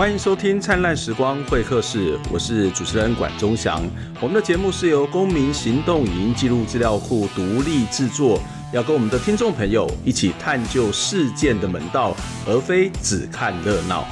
欢迎收听《灿烂时光会客室》，我是主持人管中祥。我们的节目是由公民行动影音记录资料库独立制作，要跟我们的听众朋友一起探究事件的门道，而非只看热闹。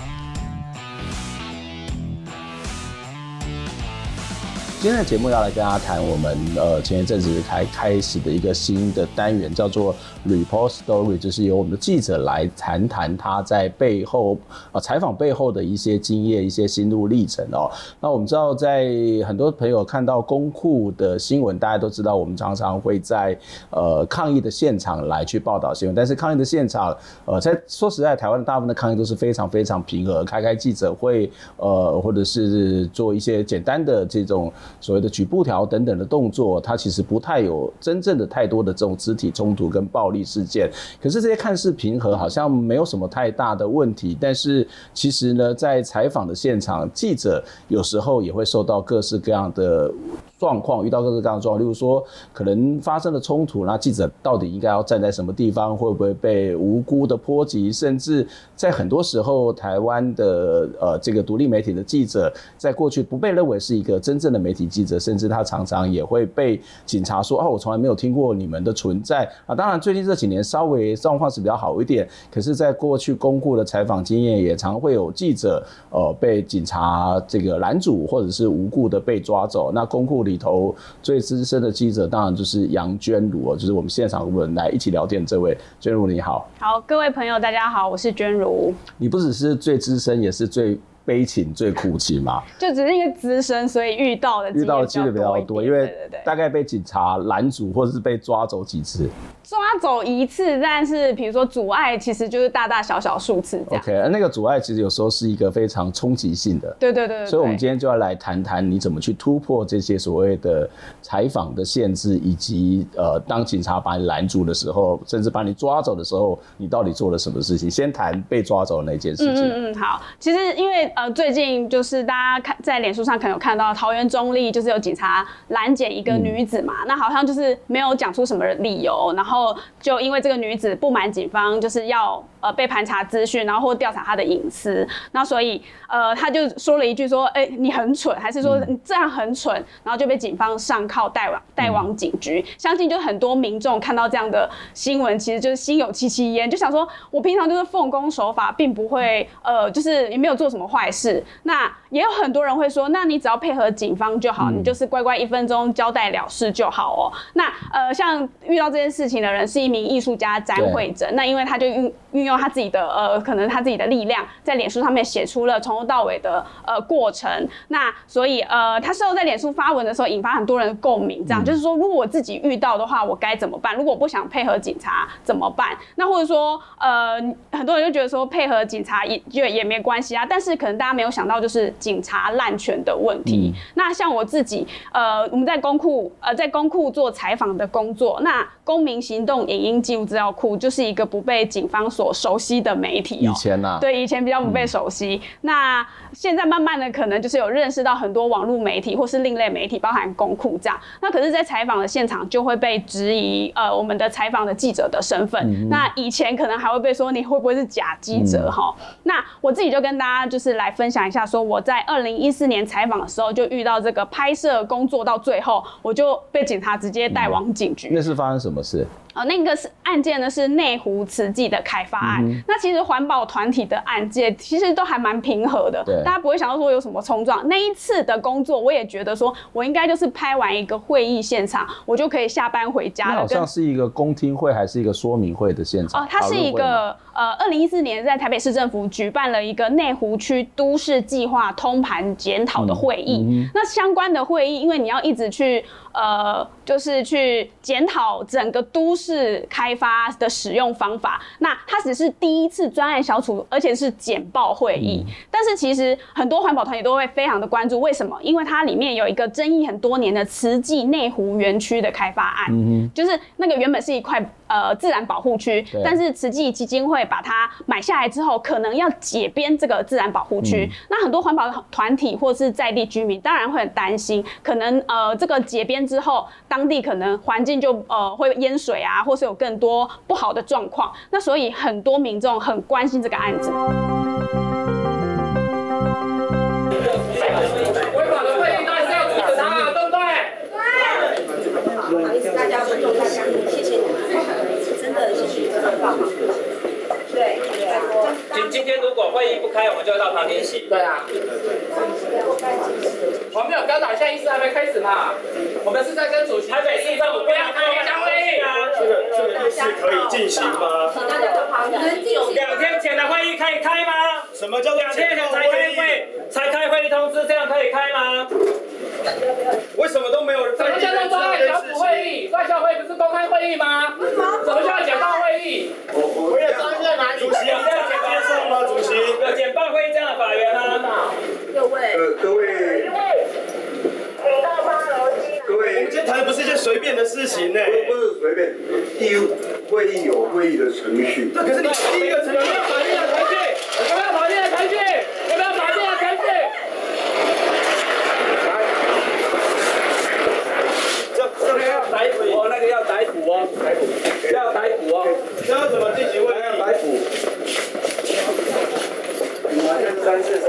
今天的节目要来跟大家谈我们呃前一阵子开开始的一个新的单元，叫做 Report Story，就是由我们的记者来谈谈他在背后啊采访背后的一些经验、一些心路历程哦。那我们知道，在很多朋友看到公库的新闻，大家都知道，我们常常会在呃抗议的现场来去报道新闻，但是抗议的现场，呃，在说实在，台湾的大部分的抗议都是非常非常平和，开开记者会，呃，或者是做一些简单的这种。所谓的举布条等等的动作，它其实不太有真正的太多的这种肢体冲突跟暴力事件。可是这些看似平和，好像没有什么太大的问题。但是其实呢，在采访的现场，记者有时候也会受到各式各样的状况，遇到各式各样的状况。例如说，可能发生了冲突，那记者到底应该要站在什么地方？会不会被无辜的波及？甚至在很多时候，台湾的呃这个独立媒体的记者，在过去不被认为是一个真正的媒体。记者甚至他常常也会被警察说：“哦，我从来没有听过你们的存在啊！”当然，最近这几年稍微状况是比较好一点，可是，在过去公库的采访经验，也常会有记者呃被警察这个拦阻，或者是无故的被抓走。那公库里头最资深的记者，当然就是杨娟如，就是我们现场我们来一起聊天这位娟如，你好。好，各位朋友，大家好，我是娟如。你不只是最资深，也是最。悲情最苦情嘛，就只是因为资深，所以遇到的遇到的几率比较多，因为大概被警察拦阻或者是被抓走几次。抓走一次，但是比如说阻碍，其实就是大大小小数次这样。OK，那个阻碍其实有时候是一个非常冲击性的。对对对，对。所以，我们今天就要来谈谈你怎么去突破这些所谓的采访的限制，以及呃，当警察把你拦住的时候，甚至把你抓走的时候，你到底做了什么事情？先谈被抓走的那件事情。嗯嗯，好。其实因为呃，最近就是大家看在脸书上可能有看到桃园中立，就是有警察拦截一个女子嘛，嗯、那好像就是没有讲出什么理由，然后。就因为这个女子不满警方就是要呃被盘查资讯，然后或调查她的隐私，那所以呃他就说了一句说，哎、欸、你很蠢，还是说你这样很蠢，然后就被警方上铐带往带往警局。相信就很多民众看到这样的新闻，其实就是心有戚戚焉，就想说我平常就是奉公守法，并不会呃就是也没有做什么坏事。那也有很多人会说，那你只要配合警方就好，你就是乖乖一分钟交代了事就好哦。那呃像遇到这件事情的。的人是一名艺术家詹慧珍，那因为他就运运用他自己的呃，可能他自己的力量，在脸书上面写出了从头到尾的呃过程。那所以呃，他事后在脸书发文的时候，引发很多人的共鸣。这样、嗯、就是说，如果我自己遇到的话，我该怎么办？如果我不想配合警察怎么办？那或者说呃，很多人就觉得说配合警察也也也没关系啊。但是可能大家没有想到，就是警察滥权的问题。嗯、那像我自己呃，我们在公库呃，在公库做采访的工作，那公民行动影音记录资料库就是一个不被警方所熟悉的媒体、喔。以前呢、啊，对，以前比较不被熟悉。嗯、那现在慢慢的，可能就是有认识到很多网络媒体或是另类媒体，包含公库这样。那可是，在采访的现场就会被质疑，呃，我们的采访的记者的身份。嗯、那以前可能还会被说你会不会是假记者哈？嗯、那我自己就跟大家就是来分享一下，说我在二零一四年采访的时候就遇到这个拍摄工作到最后，我就被警察直接带往警局。那是发生什么事？呃，那个是案件呢，是内湖慈济的开发案。嗯、那其实环保团体的案件其实都还蛮平和的，对大家不会想到说有什么冲撞。那一次的工作，我也觉得说我应该就是拍完一个会议现场，我就可以下班回家了。好像是一个公听会还是一个说明会的现场？哦、呃，它是一个呃，二零一四年在台北市政府举办了一个内湖区都市计划通盘检讨的会议。嗯嗯、那相关的会议，因为你要一直去呃，就是去检讨整个都市。开发的使用方法，那它只是第一次专案小组，而且是简报会议。嗯、但是其实很多环保团体都会非常的关注，为什么？因为它里面有一个争议很多年的慈济内湖园区的开发案，嗯、就是那个原本是一块。呃，自然保护区，但是慈济基金会把它买下来之后，可能要解编这个自然保护区。嗯、那很多环保团体或是在地居民，当然会很担心，可能呃这个解编之后，当地可能环境就呃会淹水啊，或是有更多不好的状况。那所以很多民众很关心这个案子。对对今今天如果会议不开我们就到旁边洗。对啊。我们有表达一下意思还没开始嘛。我们是在跟主席。台北市政府不要开一下会议啊这个这个可以进行吗？两天前的会议可以开吗？什么叫两天前才开会才开会议通知这样可以开吗？为什么都没有人？什么叫做专案小组会议？专案小组会不是公开会议吗？什么叫简报会议？我也专业哪里？主席，你在接受吗？主席，有简报会议这样的法源吗？各位，呃，各位，各位，我们今天谈的不是一件随便的事情呢。不是随便，议会议有会议的程序。可是你第一个程序，有没有法律的程序？有没有法律的程序？有没有法律的程序？这这个要逮捕哦，那个要逮捕哦，逮捕，要逮捕哦。这要怎么进行问？要？逮捕。三四三，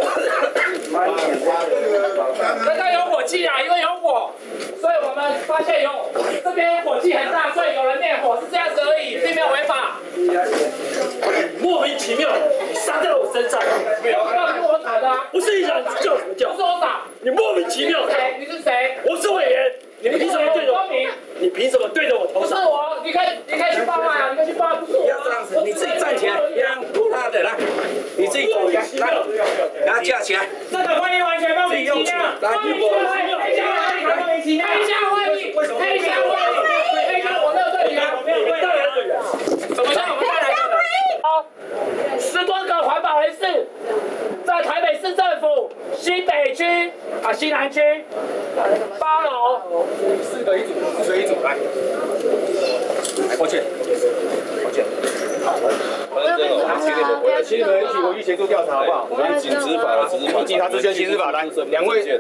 刚刚有火气啊，因为有火，所以我们发现有这边火气很大，所以有人灭火，是这样子而已，并没有违法。莫名其妙，你杀在我身上。没有，那是我打的啊，不是你想叫什么叫不是？我打。你莫名其妙你是。谁？你是谁？我是委员，你凭什么对着我？说明。你凭什么对着我头不是上？我，你可以，你可以去报案啊，你可以去报案，不是我。不要这样子，你自己站起来，让拖他的来，你自己走开，来，给他架起来。这个会议完全莫名其妙。来，黑箱会议，莫名其妙。黑箱会议，黑箱会议，黑箱我没有对你啊，没有会议的人。怎么叫我们带来的？好，十多个环保人士在台北市政府西北区啊西南区八楼，四个一组，四个一组，来。抱歉，抱歉。其实你们一起回去协助调查好不好？我们警执法的执法，警察执行刑事法来，两位，先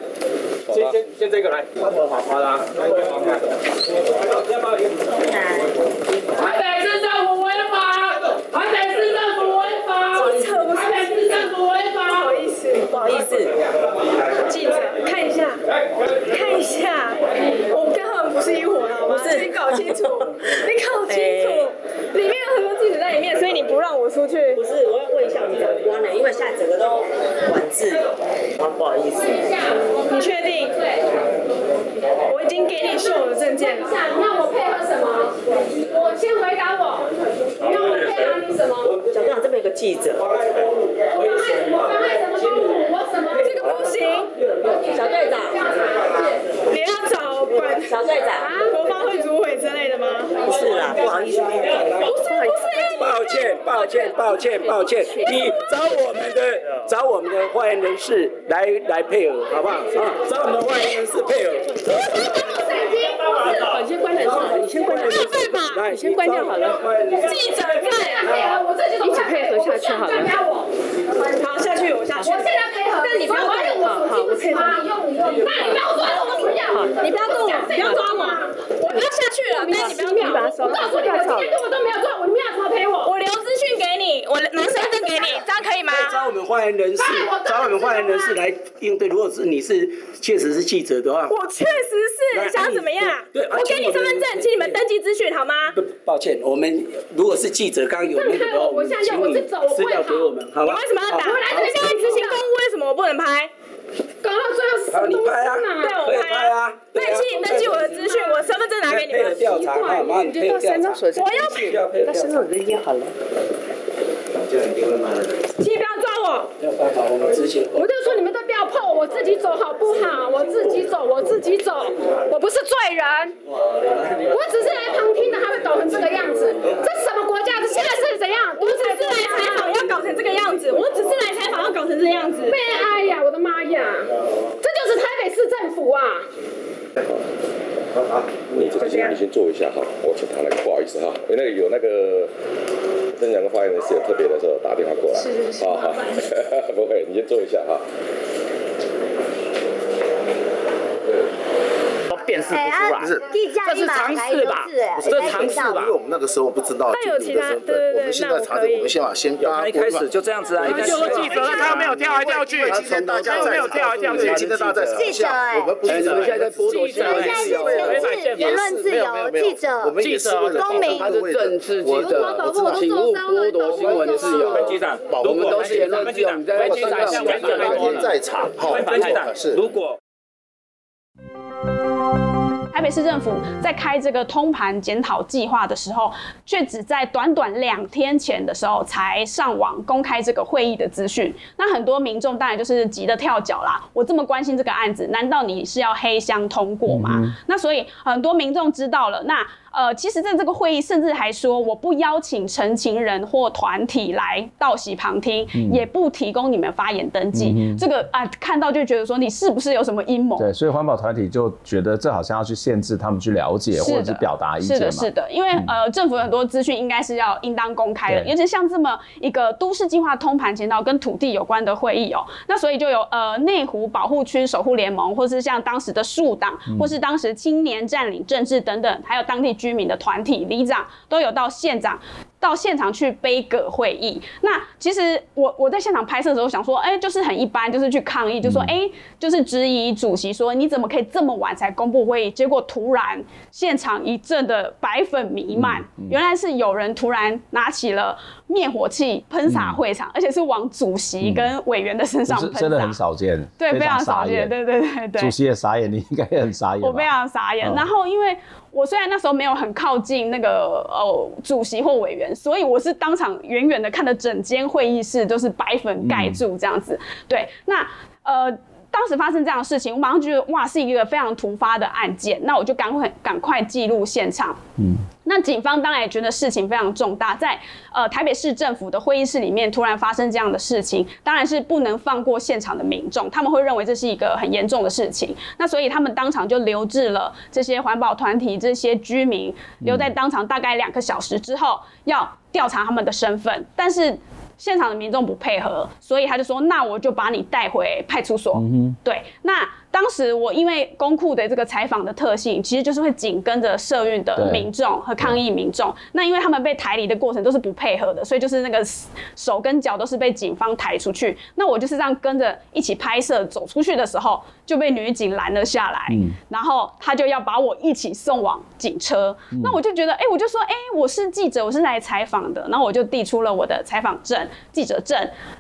先先这个来。好好啦，台北市政府违法，台北市政府违法，台北市政府违法。不好意思，不好意思，记者看一下，看一下，我跟他们不是一伙的好吗？你搞清楚，你搞清楚，里面有很多记者在里面，所以你不让我出去。不是，我要问一下我们长官呢，因为现在整个都管制，啊，不好意思。你确定？我已经给你秀了证件了。你让我配合什么？我先回答我，你让我配合你什么？小队长这边有个记者，我妨碍我妨碍什么公务？我什么？这个不行。小队长，你要找管小队长，国发会主委之类的吗？不是啦，不好意思，不是不是。抱歉，抱歉，抱歉，你找我们的找我们的发言人士来来配合，好不好？啊，找我们的发言人士配合。你先关掉，你先关掉，你先吧，来，你先关掉好了。记者在，一起配合下去好了。好，下去我下去。我现在配合，但你不要动我，好好，我配合。你用你用，那你不要抓我怎么样？好，你不要动我，不要抓我。我要下去了，但你不要动。我告诉你，我今天根本都没有做，我你们要怎么陪我？我留资讯给你，我拿身份证给你，这样可以吗？找我们发言人士，找我们发言人士来应对。如果是你是确实是记者的话，我确实是，想怎么样？对，我给你身份证，请你们登记资讯好吗？抱歉，我们如果是记者，刚有那个的话，我们请你资料给我们，好吗？为什么要打？我来这边执行公务，为什么我不能拍？搞到最后是什么好，你拍啊，对，我拍拍啊，登记登记我的资讯，我身份证拿给你们。调查，好吗？你配合调查，我要配要配合请不要抓我。没有办法，我们执行。我就说你们都不要碰，我我自己走好不好？我自己走，我自己走，我不是罪人，我只是来旁听的，他会搞成这个样子，这什么国家？的现在是怎样？我只是来采访，要搞成这个样子。我只是来采访，要搞成这样子。悲哀呀！我的妈呀！这就是台北市政府啊！你这个先你先坐一下哈，我请他来，不好意思哈，因为那个有那个跟两个发言人是有特别的时候打电话过来，是是是，好好，不会，你先坐一下哈。辨识不出来。这是常识吧？这是常识吧？因为我们那个时候不知道记录的身份，我们现在查证，我们先把先他一开始就这样子啊，一开始就是记者，他没有跳来跳去，他从大家没有跳来跳去，今天大家在场下，我们不是现在在剥夺记者自由，言论自由，记者，我们也是为了公民，他是政治记者，请勿剥夺新闻自由。我们都是言论自由，你在机场当天在场，好，是如果。台北市政府在开这个通盘检讨计划的时候，却只在短短两天前的时候才上网公开这个会议的资讯。那很多民众当然就是急得跳脚啦！我这么关心这个案子，难道你是要黑箱通过吗？嗯、那所以很多民众知道了，那。呃，其实在这个会议，甚至还说我不邀请陈情人或团体来到席旁听，嗯、也不提供你们发言登记。嗯、这个啊，看到就觉得说你是不是有什么阴谋？对，所以环保团体就觉得这好像要去限制他们去了解或者是表达意见嘛。是的，是的，因为、嗯、呃，政府很多资讯应该是要应当公开的，尤其像这么一个都市计划通盘检讨跟土地有关的会议哦，那所以就有呃内湖保护区守护联盟，或是像当时的树党，嗯、或是当时青年占领政治等等，还有当地居民的团体。里长都有到县长到现场去杯葛会议。那其实我我在现场拍摄的时候想说，哎、欸，就是很一般，就是去抗议，就说，哎、欸，就是质疑主席说，你怎么可以这么晚才公布会议？结果突然现场一阵的白粉弥漫，原来是有人突然拿起了灭火器喷洒会场，而且是往主席跟委员的身上喷洒，真的很少见，对，非常少见，对对对对。主席也傻眼，你应该也很傻眼。我非常傻眼，然后因为。我虽然那时候没有很靠近那个呃主席或委员，所以我是当场远远的看着整间会议室都是白粉盖住这样子。对，那呃。当时发生这样的事情，我马上觉得哇，是一个非常突发的案件。那我就赶快赶快记录现场。嗯，那警方当然也觉得事情非常重大，在呃台北市政府的会议室里面突然发生这样的事情，当然是不能放过现场的民众，他们会认为这是一个很严重的事情。那所以他们当场就留置了这些环保团体、这些居民，留在当场大概两个小时之后，要调查他们的身份，但是。现场的民众不配合，所以他就说：“那我就把你带回派出所。嗯哼”对，那。当时我因为公库的这个采访的特性，其实就是会紧跟着社运的民众和抗议民众。那因为他们被抬离的过程都是不配合的，所以就是那个手跟脚都是被警方抬出去。那我就是这样跟着一起拍摄，走出去的时候就被女警拦了下来，嗯、然后他就要把我一起送往警车。嗯、那我就觉得，哎、欸，我就说，哎、欸，我是记者，我是来采访的。然后我就递出了我的采访证、记者证，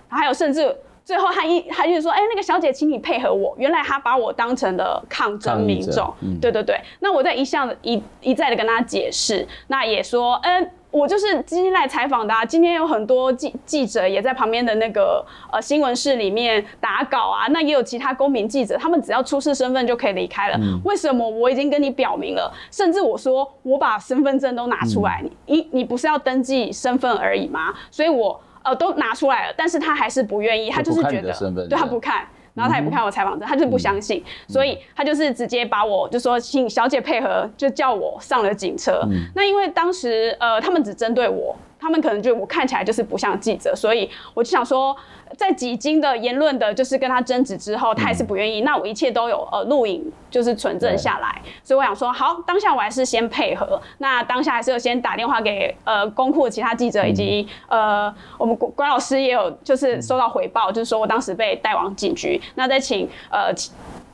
还有甚至。最后他一他就说，哎、欸，那个小姐，请你配合我。原来他把我当成了抗争民众，嗯、对对对。那我在一向一一再的跟他解释，那也说，嗯、欸，我就是今天来采访的啊。今天有很多记记者也在旁边的那个呃新闻室里面打稿啊。那也有其他公民记者，他们只要出示身份就可以离开了。嗯、为什么我已经跟你表明了？甚至我说我把身份证都拿出来，嗯、你你不是要登记身份而已吗？所以我。呃，都拿出来了，但是他还是不愿意，他就是觉得，对，他不看，然后他也不看我采访证，他就是不相信，所以他就是直接把我就说请小姐配合，就叫我上了警车。那因为当时呃，他们只针对我。他们可能觉得我看起来就是不像记者，所以我就想说，在几经的言论的，就是跟他争执之后，他还是不愿意。嗯、那我一切都有呃录影，就是存证下来。所以我想说，好，当下我还是先配合。那当下还是有先打电话给呃公库的其他记者，以及、嗯、呃我们关老师也有就是收到回报，嗯、就是说我当时被带往警局。那再请呃。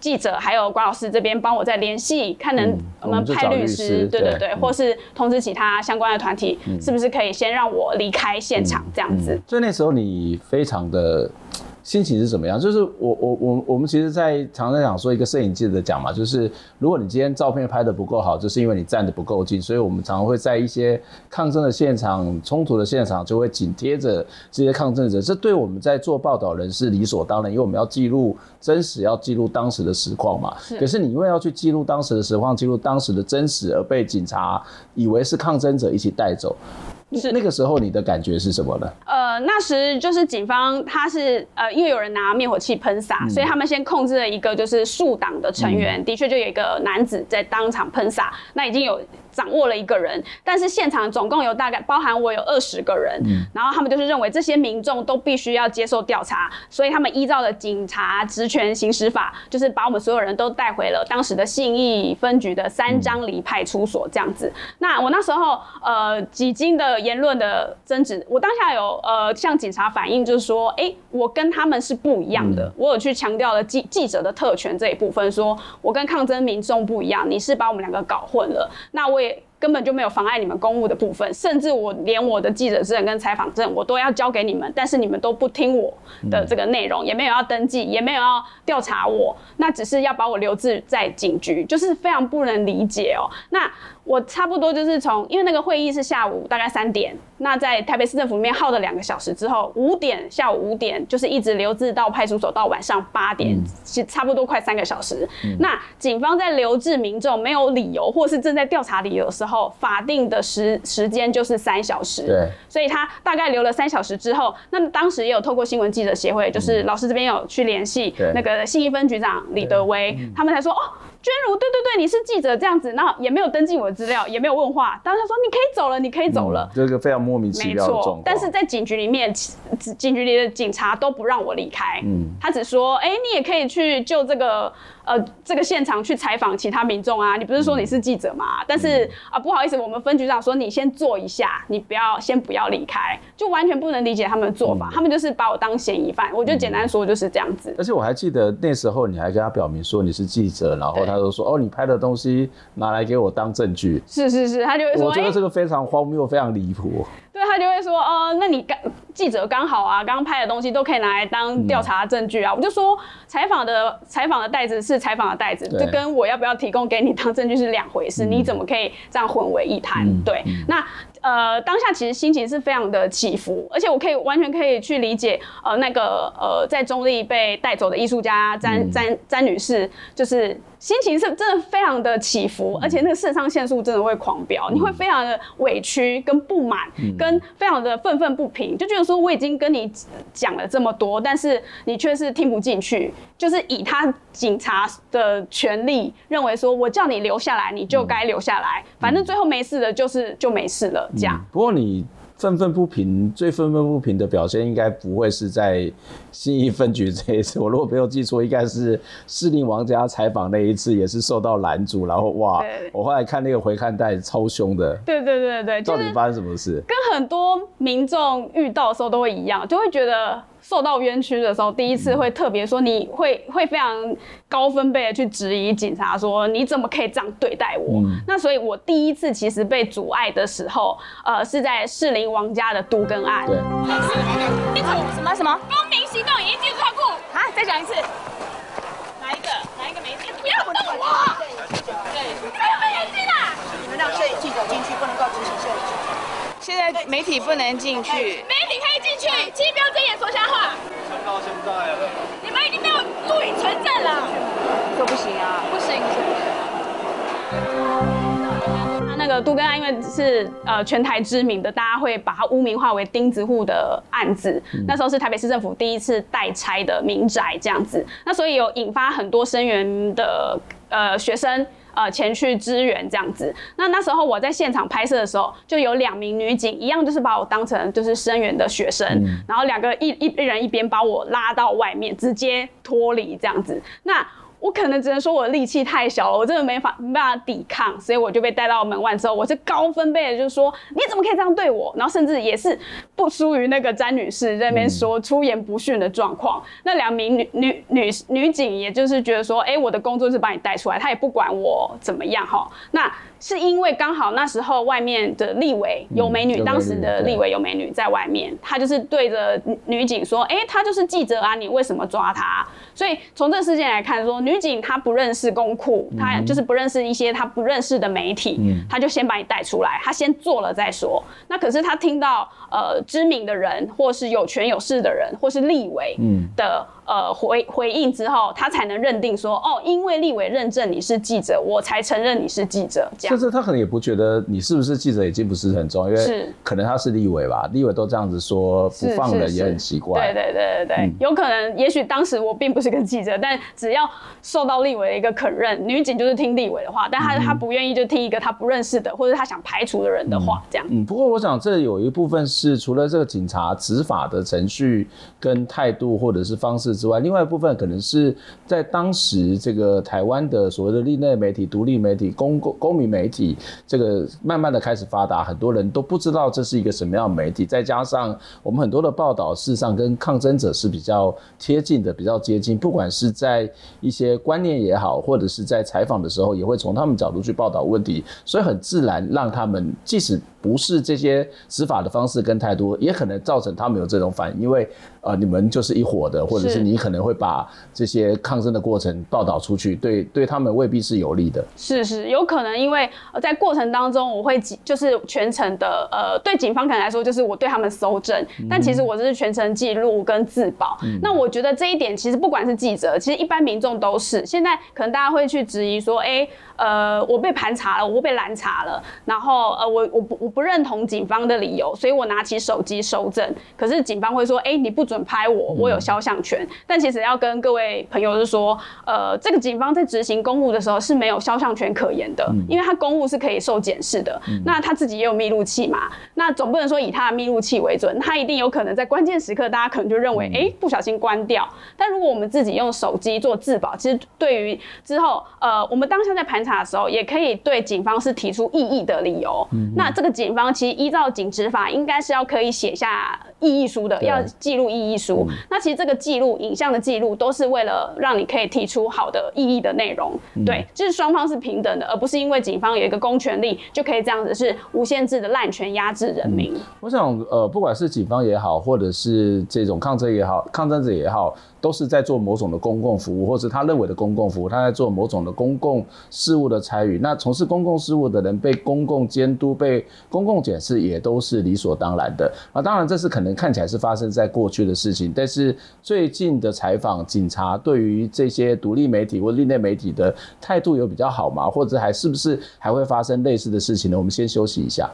记者还有关老师这边帮我再联系，看能我们派律师，对对对，或是通知其他相关的团体，是不是可以先让我离开现场这样子？所以那时候你非常的。心情是怎么样？就是我我我我们其实，在常常讲说一个摄影记者讲嘛，就是如果你今天照片拍的不够好，就是因为你站的不够近，所以我们常常会在一些抗争的现场、冲突的现场，就会紧贴着这些抗争者。这对我们在做报道人是理所当然，因为我们要记录真实，要记录当时的实况嘛。是。可是你因为要去记录当时的实况，记录当时的真实，而被警察以为是抗争者一起带走。是。那个时候你的感觉是什么呢？呃，那时就是警方他是呃，因为有人拿灭火器喷洒，嗯、所以他们先控制了一个就是树党的成员，嗯、的确就有一个男子在当场喷洒，那已经有掌握了一个人，但是现场总共有大概包含我有二十个人，嗯，然后他们就是认为这些民众都必须要接受调查，所以他们依照了警察职权行使法，就是把我们所有人都带回了当时的信义分局的三张犁派出所这样子。那我那时候呃几经的言论的争执，我当下有呃向警察反映，就是说，哎、欸，我跟他们是不一样的，我有去强调了记记者的特权这一部分，说我跟抗争民众不一样，你是把我们两个搞混了。那我也。it. 根本就没有妨碍你们公务的部分，甚至我连我的记者证跟采访证我都要交给你们，但是你们都不听我的这个内容，也没有要登记，也没有要调查我，那只是要把我留置在警局，就是非常不能理解哦。那我差不多就是从，因为那个会议是下午大概三点，那在台北市政府里面耗了两个小时之后，五点下午五点就是一直留置到派出所到晚上八点，其实差不多快三个小时。那警方在留置民众没有理由或是正在调查理由的时候。后法定的时时间就是三小时，对，所以他大概留了三小时之后，那当时也有透过新闻记者协会，就是老师这边有去联系那个信义分局长李德威，他们才说哦。娟如，对对对，你是记者这样子，那也没有登记我的资料，也没有问话，当时他说你可以走了，你可以走了，这个非常莫名其妙的状况。但是在警局里面，警局里的警察都不让我离开，嗯，他只说，哎，你也可以去救这个呃这个现场去采访其他民众啊，你不是说你是记者吗？但是啊不好意思，我们分局长说你先坐一下，你不要先不要离开，就完全不能理解他们的做法，他们就是把我当嫌疑犯，我就简单说就是这样子。而且我还记得那时候你还跟他表明说你是记者，然后他就说哦你拍的。东西拿来给我当证据，是是是，他就会说，我觉得这个非常荒谬，非常离谱。对，他就会说，哦、呃，那你刚记者刚好啊，刚刚拍的东西都可以拿来当调查证据啊。嗯、我就说，采访的采访的袋子是采访的袋子，就跟我要不要提供给你当证据是两回事。嗯、你怎么可以这样混为一谈？嗯、对，嗯、那。呃，当下其实心情是非常的起伏，而且我可以完全可以去理解，呃，那个呃，在中立被带走的艺术家詹詹詹女士，就是心情是真的非常的起伏，而且那个肾上腺素真的会狂飙，你会非常的委屈跟不满，跟非常的愤愤不平，就觉得说我已经跟你讲了这么多，但是你却是听不进去，就是以他警察的权利认为说我叫你留下来，你就该留下来，反正最后没事的，就是就没事了。嗯、不过你愤愤不平，最愤愤不平的表现应该不会是在新义分局这一次。我如果没有记错，应该是士令王家采访那一次，也是受到拦阻。然后哇，我后来看那个回看带超凶的。对对对对，到底发生什么事？跟很多民众遇到的时候都会一样，就会觉得。受到冤屈的时候，第一次会特别说，你会会非常高分贝的去质疑警察，说你怎么可以这样对待我？嗯、那所以，我第一次其实被阻碍的时候，呃，是在士林王家的都更案。对。什么什么？公民行动已经进入仓库。啊，再讲一次。哪一个？哪一个媒体？不要动我！对。还有没有进来？你们让摄影记者进。现在媒体不能进去。媒体可以进去，请不要睁眼说瞎话。到现在了。你们已经没有录影存证了。这不行啊，不行。那那个杜根案，因为是呃全台知名的，大家会把它污名化为钉子户的案子。嗯、那时候是台北市政府第一次代拆的民宅这样子，那所以有引发很多声援的呃学生。呃，前去支援这样子。那那时候我在现场拍摄的时候，就有两名女警，一样就是把我当成就是声援的学生，嗯、然后两个一一一人一边把我拉到外面，直接脱离这样子。那。我可能只能说我的力气太小了，我真的没法没办法抵抗，所以我就被带到门外之后，我是高分贝的，就是说你怎么可以这样对我？然后甚至也是不输于那个詹女士在那边说出言不逊的状况。嗯、那两名女女女女警，也就是觉得说，哎、欸，我的工作是把你带出来，她也不管我怎么样哈。那。是因为刚好那时候外面的立委有美女，当时的立委有美女在外面，他就是对着女警说：“哎，他就是记者啊，你为什么抓他？”所以从这事件来看，说女警她不认识公库，她就是不认识一些她不认识的媒体，她就先把你带出来，她先做了再说。那可是她听到呃知名的人，或是有权有势的人，或是立委的。呃，回回应之后，他才能认定说，哦，因为立委认证你是记者，我才承认你是记者，这这样。甚至他可能也不觉得你是不是记者已经不是很重要，因为可能他是立委吧，立委都这样子说不放人也很奇怪。对对对对对，嗯、有可能也许当时我并不是个记者，但只要受到立委的一个肯认，女警就是听立委的话，但他、嗯、他不愿意就听一个他不认识的或者他想排除的人的话，这样。嗯，不过我想这有一部分是除了这个警察执法的程序跟态度或者是方式之外，另外一部分可能是在当时这个台湾的所谓的另类媒体、独立媒体、公共公民媒体，这个慢慢的开始发达，很多人都不知道这是一个什么样的媒体。再加上我们很多的报道，事实上跟抗争者是比较贴近的、比较接近，不管是在一些观念也好，或者是在采访的时候，也会从他们角度去报道问题，所以很自然让他们即使。不是这些执法的方式跟态度，也可能造成他们有这种反应，因为呃，你们就是一伙的，或者是你可能会把这些抗争的过程报道出去，对对他们未必是有利的。是是，有可能因为在过程当中，我会就是全程的呃，对警方可能来说就是我对他们搜证，但其实我这是全程记录跟自保。嗯。那我觉得这一点其实不管是记者，其实一般民众都是。现在可能大家会去质疑说，哎、欸，呃，我被盘查了，我被拦查了，然后呃，我我不我。不认同警方的理由，所以我拿起手机搜证。可是警方会说：“哎、欸，你不准拍我，我有肖像权。”但其实要跟各位朋友是说，呃，这个警方在执行公务的时候是没有肖像权可言的，因为他公务是可以受检视的。那他自己也有密录器嘛？那总不能说以他的密录器为准，他一定有可能在关键时刻，大家可能就认为：“哎、欸，不小心关掉。”但如果我们自己用手机做自保，其实对于之后，呃，我们当下在盘查的时候，也可以对警方是提出异议的理由。那这个警。警方其实依照警执法，应该是要可以写下异议书的，要记录异议书。嗯。那其实这个记录、影像的记录，都是为了让你可以提出好的异议的内容。嗯。对，就是双方是平等的，而不是因为警方有一个公权力就可以这样子是无限制的滥权压制人民。嗯。我想，呃，不管是警方也好，或者是这种抗争也好，抗争者也好。都是在做某种的公共服务，或者他认为的公共服务，他在做某种的公共事务的参与。那从事公共事务的人被公共监督、被公共检视，也都是理所当然的。啊，当然这是可能看起来是发生在过去的事情，但是最近的采访，警察对于这些独立媒体或另类媒体的态度有比较好吗？或者还是不是还会发生类似的事情呢？我们先休息一下。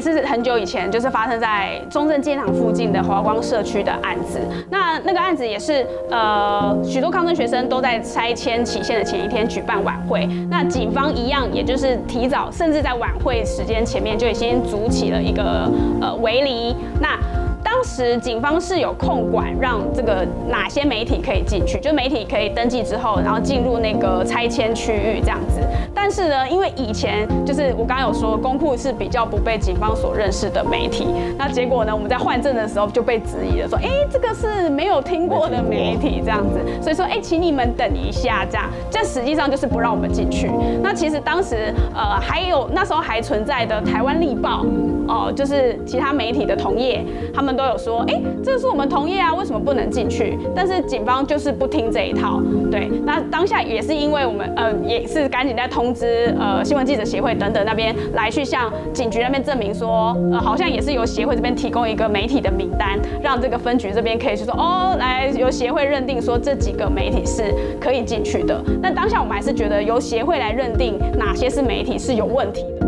是很久以前，就是发生在中正纪念堂附近的华光社区的案子。那那个案子也是，呃，许多抗争学生都在拆迁期限的前一天举办晚会。那警方一样，也就是提早，甚至在晚会时间前面就已经组起了一个呃围篱。那当时警方是有控管，让这个哪些媒体可以进去，就媒体可以登记之后，然后进入那个拆迁区域这样子。但是呢，因为以前就是我刚刚有说，公库是比较不被警方所认识的媒体，那结果呢，我们在换证的时候就被质疑了，说，哎，这个是没有听过的媒体这样子，所以说，哎，请你们等一下，这样，这实际上就是不让我们进去。那其实当时，呃，还有那时候还存在的台湾立报，哦、就是其他媒体的同业，他们都有说，哎，这是我们同业啊，为什么不能进去？但是警方就是不听这一套，对。那当下也是因为我们，呃，也是赶紧在通知，呃，新闻记者协会等等那边来去向警局那边证明说，呃，好像也是由协会这边提供一个媒体的名单，让这个分局这边可以去说，哦，来由协会认定说这几个媒体是可以进去的。那当下我们还是觉得由协会来认定哪些是媒体是有问题的。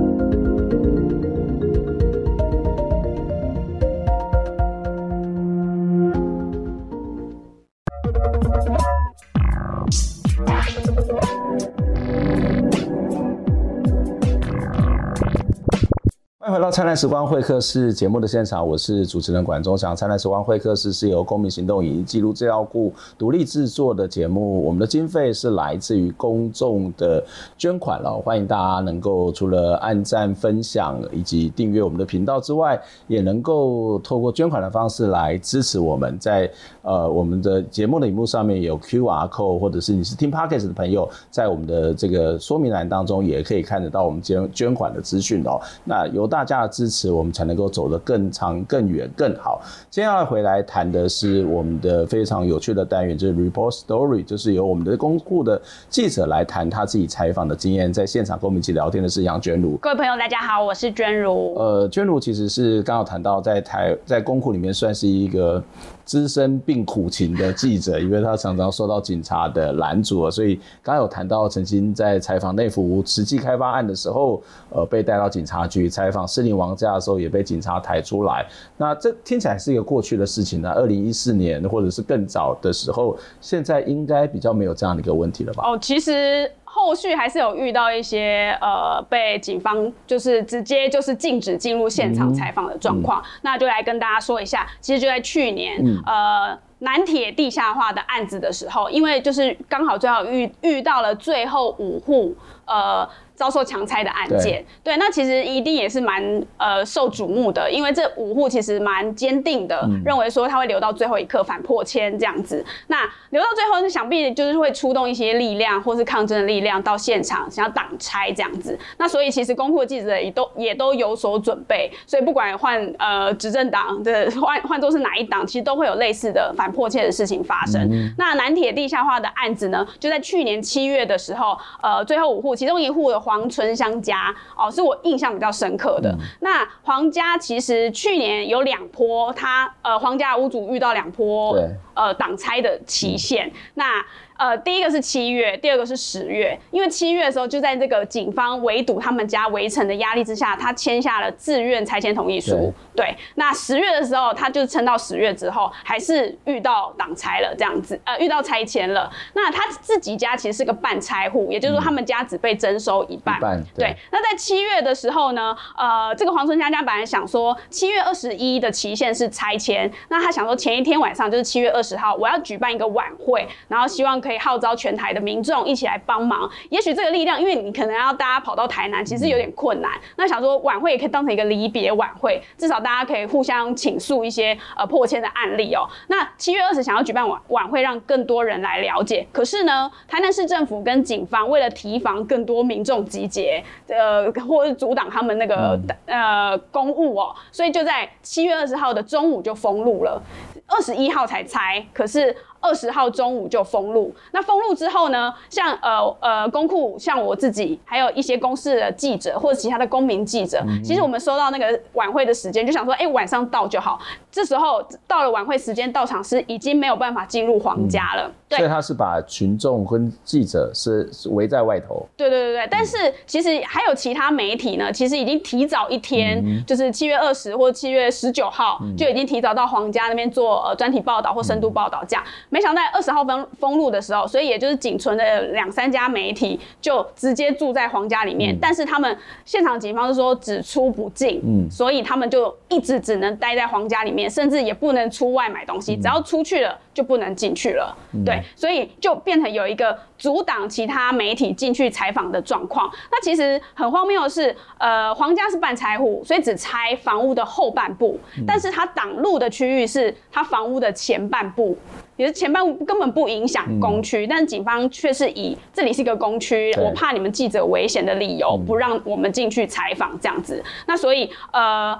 灿烂时光会客室》节目的现场，我是主持人管中祥。《灿烂时光会客室》是由公民行动影音记录资料库独立制作的节目，我们的经费是来自于公众的捐款了。欢迎大家能够除了按赞、分享以及订阅我们的频道之外，也能够透过捐款的方式来支持我们。在呃我们的节目的荧幕上面有 QR code，或者是你是听 Podcast 的朋友，在我们的这个说明栏当中也可以看得到我们捐捐款的资讯哦。那由大家大的支持，我们才能够走得更长、更远、更好。接下来回来谈的是我们的非常有趣的单元，就是 Report Story，就是由我们的公库的记者来谈他自己采访的经验。在现场跟我们一起聊天的是杨娟如。各位朋友，大家好，我是娟如。呃，娟如其实是刚好谈到在台在公库里面算是一个。资深并苦情的记者，因为他常常受到警察的拦阻，所以刚刚有谈到曾经在采访内湖实际开发案的时候，呃，被带到警察局采访士林王家的时候，也被警察抬出来。那这听起来是一个过去的事情呢。二零一四年或者是更早的时候，现在应该比较没有这样的一个问题了吧？哦，其实。后续还是有遇到一些呃被警方就是直接就是禁止进入现场采访的状况，嗯嗯、那就来跟大家说一下。其实就在去年，嗯、呃南铁地下化的案子的时候，因为就是刚好最后遇遇到了最后五户呃。遭受强拆的案件，对，对，那其实一定也是蛮呃受瞩目的，因为这五户其实蛮坚定的，嗯、认为说他会留到最后一刻反破迁这样子。那留到最后，想必就是会出动一些力量或是抗争的力量到现场，想要挡拆这样子。那所以其实公库的记者也都也都有所准备，所以不管换呃执政党的换换作是哪一党，其实都会有类似的反破迁的事情发生。嗯、那南铁地下化的案子呢，就在去年七月的时候，呃，最后五户其中一户的。黄春香家哦，是我印象比较深刻的。嗯、那黄家其实去年有两波，他呃黄家屋主遇到两波对呃挡拆的期限，嗯、那。呃，第一个是七月，第二个是十月。因为七月的时候，就在这个警方围堵他们家围城的压力之下，他签下了自愿拆迁同意书。对，对，那十月的时候，他就撑到十月之后，还是遇到挡拆了这样子，呃，遇到拆迁了。那他自己家其实是个半拆户，也就是说，他们家只被征收一半。一半对，对。那在七月的时候呢，呃，这个黄春香家本来想说，七月二十一的期限是拆迁，那他想说前一天晚上就是七月二十号，我要举办一个晚会，然后希望可以。可以号召全台的民众一起来帮忙，也许这个力量，因为你可能要大家跑到台南，其实有点困难。那想说晚会也可以当成一个离别晚会，至少大家可以互相倾诉一些呃破千的案例哦。那七月二十想要举办晚晚会，让更多人来了解。可是呢，台南市政府跟警方为了提防更多民众集结，呃，或是阻挡他们那个呃公务哦，所以就在七月二十号的中午就封路了，二十一号才拆。可是。二十号中午就封路，那封路之后呢？像呃呃公库，像我自己，还有一些公司的记者或者其他的公民记者，其实我们收到那个晚会的时间，就想说，哎、欸，晚上到就好。这时候到了晚会时间到场是，已经没有办法进入皇家了。嗯、对，所以他是把群众跟记者是围在外头。对对对对，但是其实还有其他媒体呢，其实已经提早一天，嗯、就是七月二十或七月十九号、嗯、就已经提早到皇家那边做呃专题报道或深度报道这样。嗯没想到二十号封封路的时候，所以也就是仅存的两三家媒体就直接住在皇家里面，嗯、但是他们现场警方是说只出不进，嗯，所以他们就一直只能待在皇家里面，甚至也不能出外买东西，嗯、只要出去了就不能进去了，嗯、对，所以就变成有一个阻挡其他媒体进去采访的状况。那其实很荒谬的是，呃，皇家是办拆户，所以只拆房屋的后半部，嗯、但是它挡路的区域是它房屋的前半部。也是前半部根本不影响公区，嗯、但是警方却是以这里是一个公区，我怕你们记者危险的理由，不让我们进去采访这样子。那所以呃。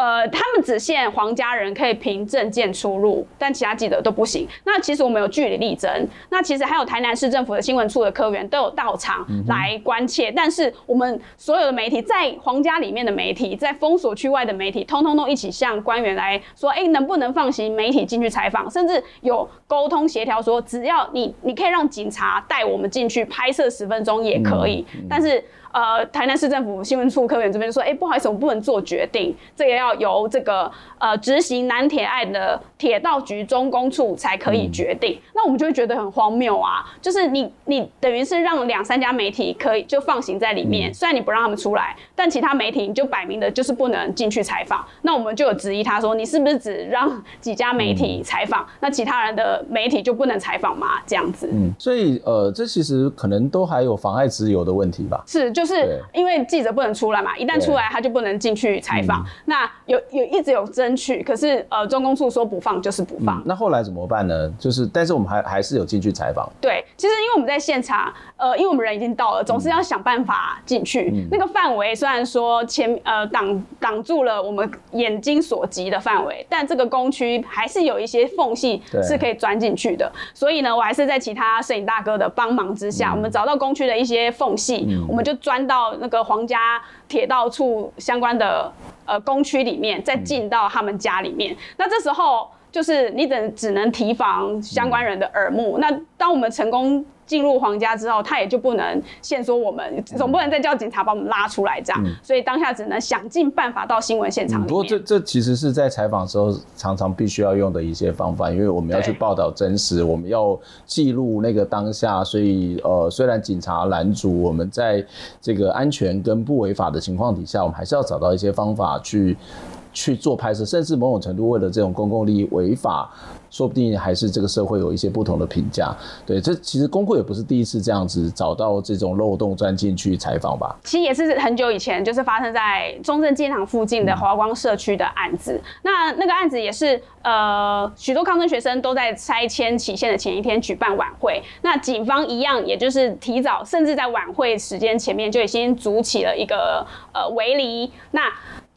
呃，他们只限皇家人可以凭证件出入，但其他记者都不行。那其实我们有据理力争，那其实还有台南市政府的新闻处的科员都有到场来关切。嗯、但是我们所有的媒体，在皇家里面的媒体，在封锁区外的媒体，通通都一起向官员来说，哎、欸，能不能放行媒体进去采访？甚至有沟通协调说，只要你你可以让警察带我们进去拍摄十分钟也可以，嗯、但是。呃，台南市政府新闻处科员这边就说，哎、欸，不好意思，我们不能做决定，这个要由这个呃执行南铁案的铁道局中工处才可以决定。嗯、那我们就会觉得很荒谬啊，就是你你等于是让两三家媒体可以就放行在里面，嗯、虽然你不让他们出来，但其他媒体你就摆明的就是不能进去采访。那我们就有质疑他说，你是不是只让几家媒体采访，嗯、那其他人的媒体就不能采访吗？这样子。嗯，所以呃，这其实可能都还有妨碍自由的问题吧？是。就是因为记者不能出来嘛，一旦出来他就不能进去采访。那有有一直有争取，可是呃中公处说不放就是不放。嗯。那后来怎么办呢？就是但是我们还还是有进去采访。对，其实因为我们在现场，呃，因为我们人已经到了，总是要想办法进去。嗯、那个范围虽然说前呃挡挡住了我们眼睛所及的范围，但这个工区还是有一些缝隙是可以钻进去的。所以呢，我还是在其他摄影大哥的帮忙之下，嗯、我们找到工区的一些缝隙，嗯、我们就钻到那个皇家铁道处相关的呃工区里面，再进到他们家里面。嗯、那这时候就是你等只能提防相关人的耳目。嗯、那当我们成功。进入皇家之后，他也就不能限缩我们，总不能再叫警察把我们拉出来这样，嗯、所以当下只能想尽办法到新闻现场。不过这这其实是在采访时候常常必须要用的一些方法，因为我们要去报道真实，我们要记录那个当下，所以呃，虽然警察拦阻我们，在这个安全跟不违法的情况底下，我们还是要找到一些方法去去做拍摄，甚至某种程度为了这种公共利益违法。说不定还是这个社会有一些不同的评价。对，这其实公会也不是第一次这样子找到这种漏洞钻进去采访吧？其实也是很久以前，就是发生在中正纪念堂附近的华光社区的案子。嗯、那那个案子也是呃，许多抗争学生都在拆迁期限的前一天举办晚会。那警方一样，也就是提早，甚至在晚会时间前面就已经组起了一个呃围篱。那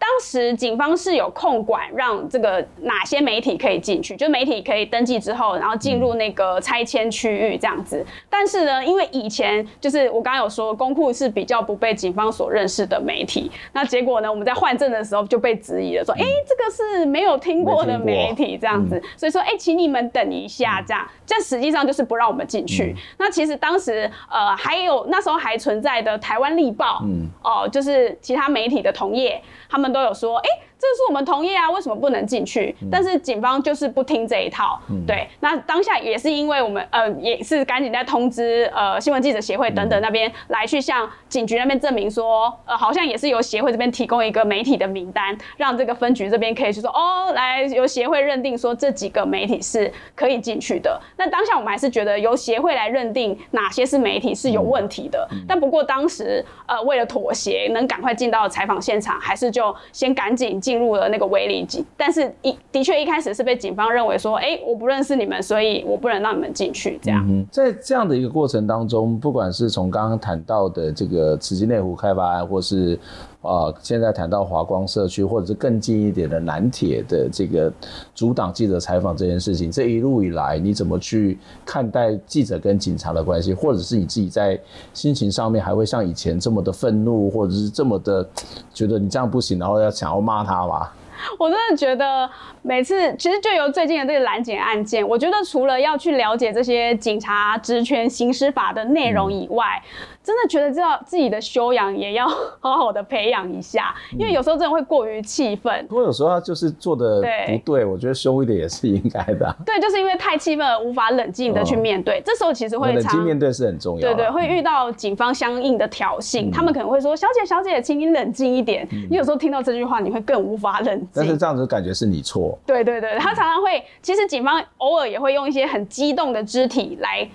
当时警方是有控管，让这个哪些媒体可以进去，就媒体可以登记之后，然后进入那个拆迁区域这样子。但是呢，因为以前就是我刚刚有说，公库是比较不被警方所认识的媒体，那结果呢，我们在换证的时候就被质疑了，说，哎、欸，这个是没有听过的媒体这样子，所以说，哎、欸，请你们等一下这样，这实际上就是不让我们进去。那其实当时呃，还有那时候还存在的台湾立报，嗯，哦，就是其他媒体的同业，他们。都有说，哎、欸。这是我们同业啊，为什么不能进去？但是警方就是不听这一套。嗯、对，那当下也是因为我们呃也是赶紧在通知呃新闻记者协会等等那边来去向警局那边证明说，呃好像也是由协会这边提供一个媒体的名单，让这个分局这边可以去说哦，来由协会认定说这几个媒体是可以进去的。那当下我们还是觉得由协会来认定哪些是媒体是有问题的。嗯、但不过当时呃为了妥协，能赶快进到采访现场，还是就先赶紧进。进入了那个围篱，但是一的确一开始是被警方认为说，哎、我不认识你们，所以我不能让你们进去。这样、在这样的一个过程当中，不管是从刚刚谈到的这个慈济内湖开发案，或是啊、现在谈到华光社区，或者是更近一点的南铁的这个阻挡记者采访这件事情，这一路以来，你怎么去看待记者跟警察的关系，或者是你自己在心情上面还会像以前这么的愤怒，或者是这么的觉得你这样不行，然后要想要骂他吧？我真的觉得每次其实就由最近的这个拦检案件，我觉得除了要去了解这些警察职权行使法的内容以外，真的觉得知道自己的修养也要 好好的培养一下，因为有时候真的会过于气愤。不过有时候他就是做的不对，我觉得凶一点也是应该的。对，就是因为太气愤而无法冷静的去面对，这时候其实会冷静面对是很重要。对对，会遇到警方相应的挑衅，他们可能会说：“小姐，小姐，请你冷静一点。”你有时候听到这句话，你会更无法冷静。但是这样子感觉是你错。对对对，他常常会，其实警方偶尔也会用一些很激动的肢体来。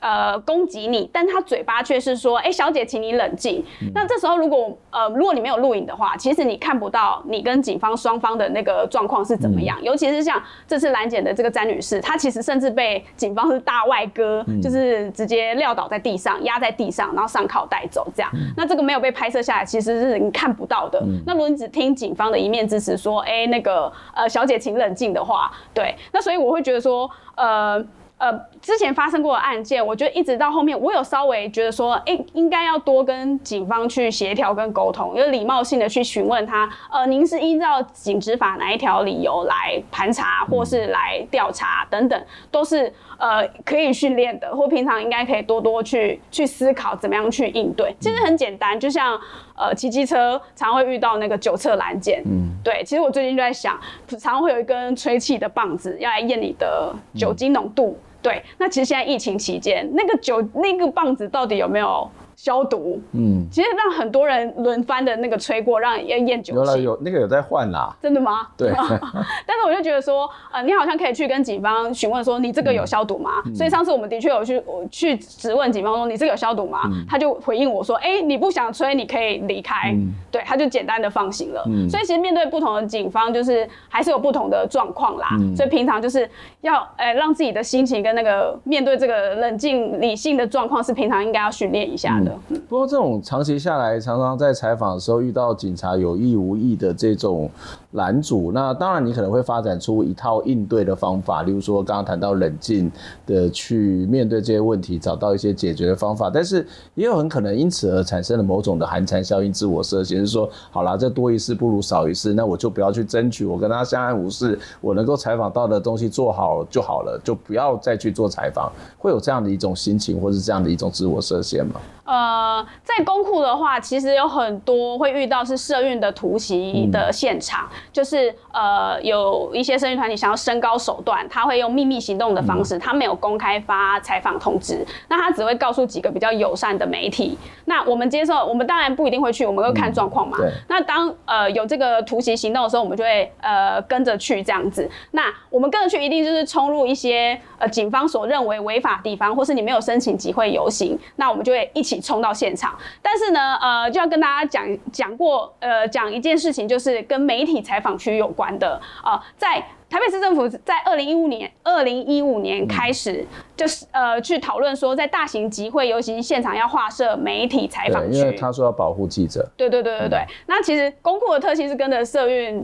呃，攻击你，但他嘴巴却是说：“哎、欸，小姐，请你冷静。嗯”那这时候，如果呃，如果你没有录影的话，其实你看不到你跟警方双方的那个状况是怎么样。嗯、尤其是像这次拦检的这个詹女士，她其实甚至被警方是大外哥，嗯、就是直接撂倒在地上，压在地上，然后上铐带走这样。嗯、那这个没有被拍摄下来，其实是你看不到的。嗯、那如果你只听警方的一面之词，说：“哎、欸，那个呃，小姐，请冷静”的话，对，那所以我会觉得说，呃。呃，之前发生过的案件，我觉得一直到后面，我有稍微觉得说，哎、欸，应该要多跟警方去协调跟沟通，有礼貌性的去询问他，呃，您是依照警执法哪一条理由来盘查或是来调查等等，都是呃可以训练的，或平常应该可以多多去去思考怎么样去应对。其实很简单，就像呃骑机车常会遇到那个酒测拦检，嗯，对，其实我最近就在想，常常会有一根吹气的棒子要来验你的酒精浓度。对，那其实现在疫情期间，那个酒那个棒子到底有没有消毒，嗯，其实让很多人轮番的那个吹过，让要验酒精。有了有那个有在换啦，真的吗？对。但是我就觉得说，呃，你好像可以去跟警方询问说，你这个有消毒吗？嗯、所以上次我们的确有去我去质问警方说，你这个有消毒吗？嗯、他就回应我说，哎、欸，你不想吹，你可以离开。嗯、对，他就简单的放行了。嗯、所以其实面对不同的警方，就是还是有不同的状况啦。嗯、所以平常就是要，呃、欸，让自己的心情跟那个面对这个冷静理性的状况，是平常应该要训练一下的。不过这种。长期下来，常常在采访的时候遇到警察有意无意的这种拦阻，那当然你可能会发展出一套应对的方法，例如说刚刚谈到冷静的去面对这些问题，找到一些解决的方法。但是也有很可能因此而产生了某种的寒蝉效应，自我设限，是说，好啦，这多一事不如少一事，那我就不要去争取，我跟他相安无事，我能够采访到的东西做好就好了，就不要再去做采访，会有这样的一种心情，或是这样的一种自我设限吗？呃，在公库的话，其实有很多会遇到是社运的突袭的现场，嗯、就是呃有一些社运团体想要升高手段，他会用秘密行动的方式，嗯、他没有公开发采访通知，那他只会告诉几个比较友善的媒体。那我们接受，我们当然不一定会去，我们会看状况嘛。嗯、那当呃有这个突袭行动的时候，我们就会呃跟着去这样子。那我们跟着去，一定就是冲入一些呃警方所认为违法地方，或是你没有申请集会游行，那我们就会一起。冲到现场，但是呢，呃，就要跟大家讲讲过，呃，讲一件事情，就是跟媒体采访区有关的啊、呃，在台北市政府在二零一五年，二零一五年开始，就是呃，去讨论说，在大型集会游行现场要划设媒体采访区，因为他说要保护记者。对对对对对。嗯、那其实公库的特性是跟着社运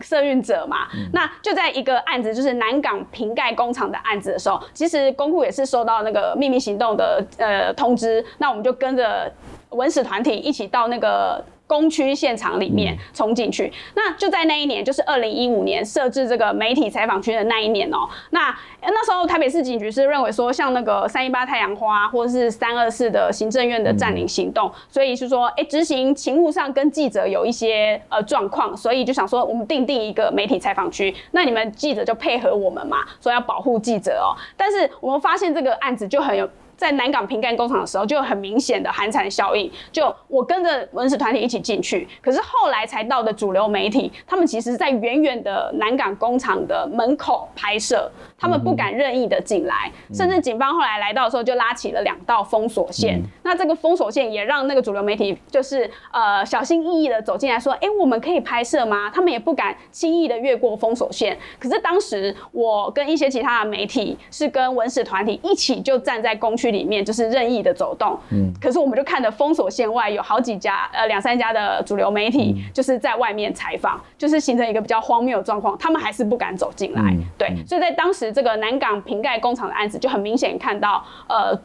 社运者嘛，嗯、那就在一个案子，就是南港瓶盖工厂的案子的时候，其实公库也是收到那个秘密行动的呃通知，那我们就跟着文史团体一起到那个。工区现场里面冲进去，那就在那一年，就是二零一五年设置这个媒体采访区的那一年哦、喔。那那时候台北市警局是认为说，像那个三一八太阳花或者是三二四的行政院的占领行动，所以是说，哎，执行勤务上跟记者有一些呃状况，所以就想说，我们订定一个媒体采访区，那你们记者就配合我们嘛，说要保护记者哦、喔。但是我们发现这个案子就很有。在南港瓶盖工厂的时候，就有很明显的寒蝉效应。就我跟着文史团体一起进去，可是后来才到的主流媒体，他们其实在远远的南港工厂的门口拍摄，他们不敢任意的进来，嗯、甚至警方后来来到的时候，就拉起了两道封锁线。嗯、那这个封锁线也让那个主流媒体就是呃小心翼翼的走进来，说：“哎、欸，我们可以拍摄吗？”他们也不敢轻易的越过封锁线。可是当时我跟一些其他的媒体是跟文史团体一起就站在工区。区里面就是任意的走动，嗯，可是我们就看着封锁线外有好几家，呃，两三家的主流媒体就是在外面采访，就是形成一个比较荒谬的状况，他们还是不敢走进来，嗯、对，所以在当时这个南港瓶盖工厂的案子就很明显看到，呃，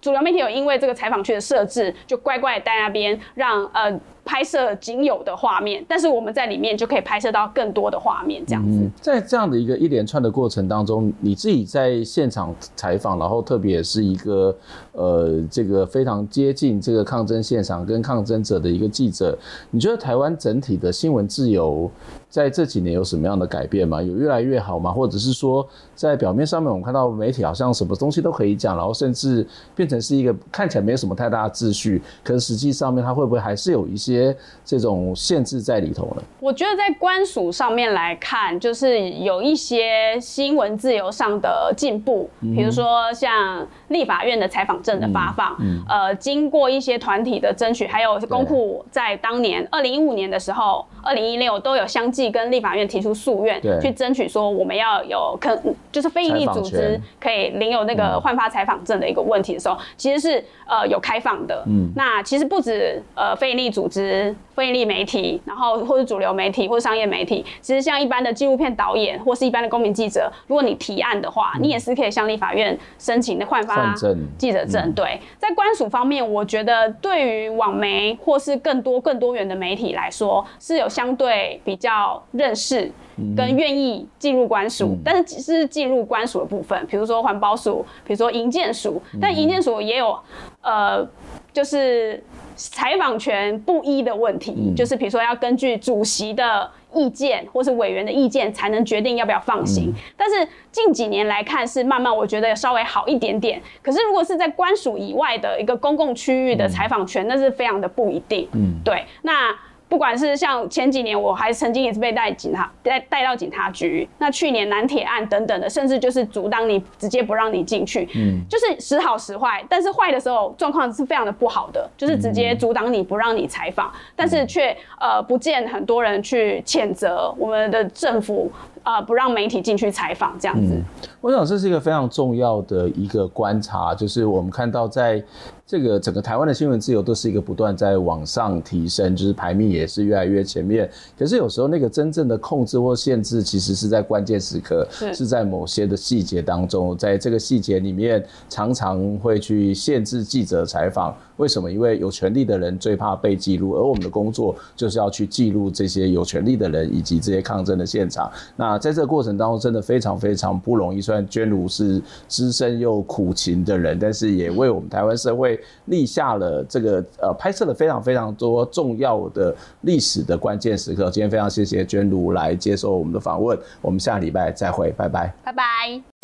主流媒体有因为这个采访区的设置，就乖乖待那边，让呃。拍摄仅有的画面，但是我们在里面就可以拍摄到更多的画面，这样子。在这样的一个一连串的过程当中，你自己在现场采访，然后特别是一个呃，这个非常接近这个抗争现场跟抗争者的一个记者，你觉得台湾整体的新闻自由在这几年有什么样的改变吗？有越来越好吗？或者是说，在表面上面我们看到媒体好像什么东西都可以讲，然后甚至变成是一个看起来没有什么太大的秩序，可是实际上面它会不会还是有一些？这种限制在里头呢。我觉得在官署上面来看，就是有一些新闻自由上的进步，比如说像立法院的采访证的发放，嗯嗯、呃，经过一些团体的争取，还有公库在当年二零一五年的时候，二零一六都有相继跟立法院提出诉愿，去争取说我们要有可就是非营利组织可以领有那个换发采访证的一个问题的时候，其实是呃有开放的。嗯，那其实不止呃非营利组织。非营利媒体，然后或者主流媒体，或者商业媒体，其实像一般的纪录片导演，或是一般的公民记者，如果你提案的话，嗯、你也是可以向立法院申请的换发记者证。对，在官署方面，我觉得对于网媒或是更多更多元的媒体来说，是有相对比较认识跟愿意进入官署，嗯、但是只是进入官署的部分，比如说环保署，比如说营建署，但营建署也有呃，就是。采访权不一的问题，嗯、就是比如说要根据主席的。意见或是委员的意见才能决定要不要放行。嗯、但是近几年来看是慢慢，我觉得稍微好一点点。可是如果是在官署以外的一个公共区域的采访权，嗯、那是非常的不一定。嗯，对，那。不管是像前几年，我还曾经也是被带警察带带到警察局。那去年南铁案等等的，甚至就是阻挡你，直接不让你进去。嗯，就是时好时坏。但是坏的时候状况是非常的不好的，就是直接阻挡你不让你采访，嗯、但是却呃不见很多人去谴责我们的政府。呃，不让媒体进去采访这样子。嗯，我想这是一个非常重要的一个观察，就是我们看到在这个整个台湾的新闻自由都是一个不断在往上提升，就是排名也是越来越前面。可是有时候那个真正的控制或限制，其实是在关键时刻，是在某些的细节当中，在这个细节里面常常会去限制记者采访。为什么？因为有权利的人最怕被记录，而我们的工作就是要去记录这些有权利的人以及这些抗争的现场。那在这个过程当中，真的非常非常不容易。虽然娟如是资深又苦情的人，但是也为我们台湾社会立下了这个呃，拍摄了非常非常多重要的历史的关键时刻。今天非常谢谢娟如来接受我们的访问，我们下礼拜再会，拜拜，拜拜。